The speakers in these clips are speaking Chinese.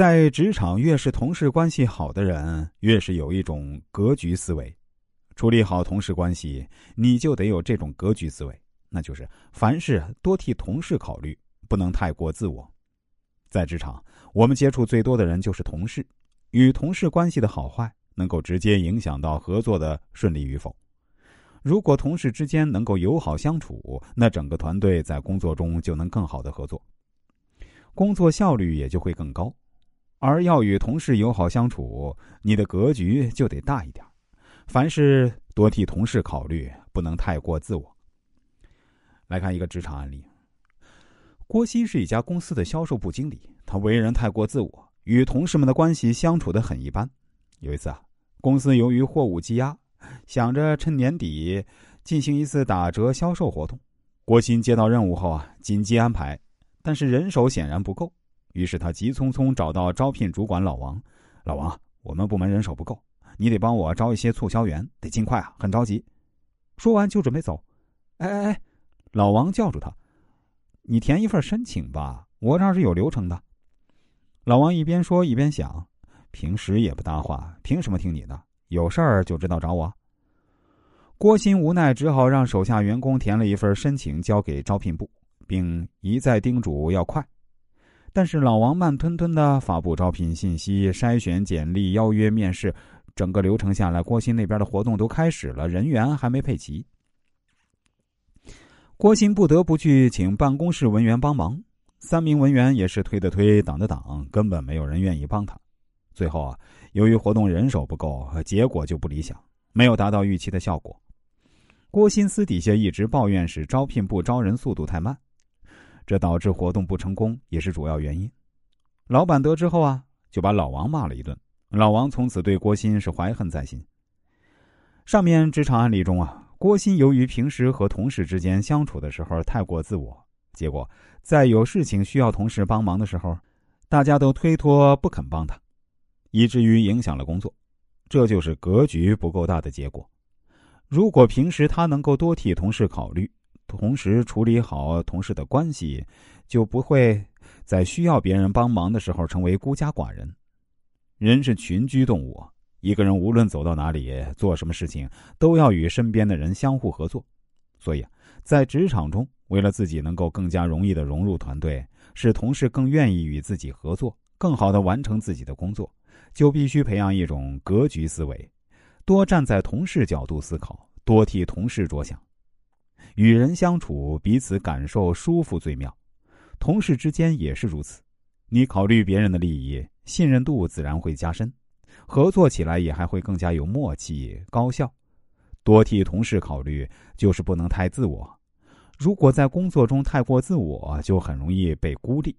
在职场，越是同事关系好的人，越是有一种格局思维。处理好同事关系，你就得有这种格局思维，那就是凡事多替同事考虑，不能太过自我。在职场，我们接触最多的人就是同事，与同事关系的好坏，能够直接影响到合作的顺利与否。如果同事之间能够友好相处，那整个团队在工作中就能更好的合作，工作效率也就会更高。而要与同事友好相处，你的格局就得大一点，凡事多替同事考虑，不能太过自我。来看一个职场案例：郭鑫是一家公司的销售部经理，他为人太过自我，与同事们的关系相处的很一般。有一次啊，公司由于货物积压，想着趁年底进行一次打折销售活动。郭鑫接到任务后啊，紧急安排，但是人手显然不够。于是他急匆匆找到招聘主管老王：“老王，我们部门人手不够，你得帮我招一些促销员，得尽快啊，很着急。”说完就准备走。哎哎哎，老王叫住他：“你填一份申请吧，我这儿是有流程的。”老王一边说一边想：“平时也不搭话，凭什么听你的？有事儿就知道找我。”郭鑫无奈，只好让手下员工填了一份申请，交给招聘部，并一再叮嘱要快。但是老王慢吞吞的发布招聘信息、筛选简历、邀约面试，整个流程下来，郭鑫那边的活动都开始了，人员还没配齐。郭鑫不得不去请办公室文员帮忙，三名文员也是推的推、挡的挡，根本没有人愿意帮他。最后啊，由于活动人手不够，结果就不理想，没有达到预期的效果。郭鑫私底下一直抱怨是招聘部招人速度太慢。这导致活动不成功，也是主要原因。老板得知后啊，就把老王骂了一顿。老王从此对郭鑫是怀恨在心。上面职场案例中啊，郭鑫由于平时和同事之间相处的时候太过自我，结果在有事情需要同事帮忙的时候，大家都推脱不肯帮他，以至于影响了工作。这就是格局不够大的结果。如果平时他能够多替同事考虑。同时处理好同事的关系，就不会在需要别人帮忙的时候成为孤家寡人。人是群居动物，一个人无论走到哪里做什么事情，都要与身边的人相互合作。所以，在职场中，为了自己能够更加容易的融入团队，使同事更愿意与自己合作，更好的完成自己的工作，就必须培养一种格局思维，多站在同事角度思考，多替同事着想。与人相处，彼此感受舒服最妙。同事之间也是如此，你考虑别人的利益，信任度自然会加深，合作起来也还会更加有默契、高效。多替同事考虑，就是不能太自我。如果在工作中太过自我，就很容易被孤立。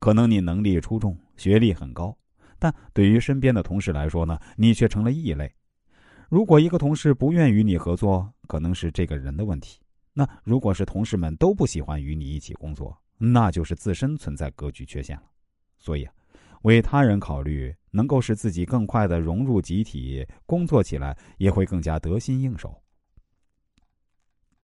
可能你能力出众，学历很高，但对于身边的同事来说呢，你却成了异类。如果一个同事不愿与你合作，可能是这个人的问题。那如果是同事们都不喜欢与你一起工作，那就是自身存在格局缺陷了。所以，为他人考虑，能够使自己更快的融入集体，工作起来也会更加得心应手。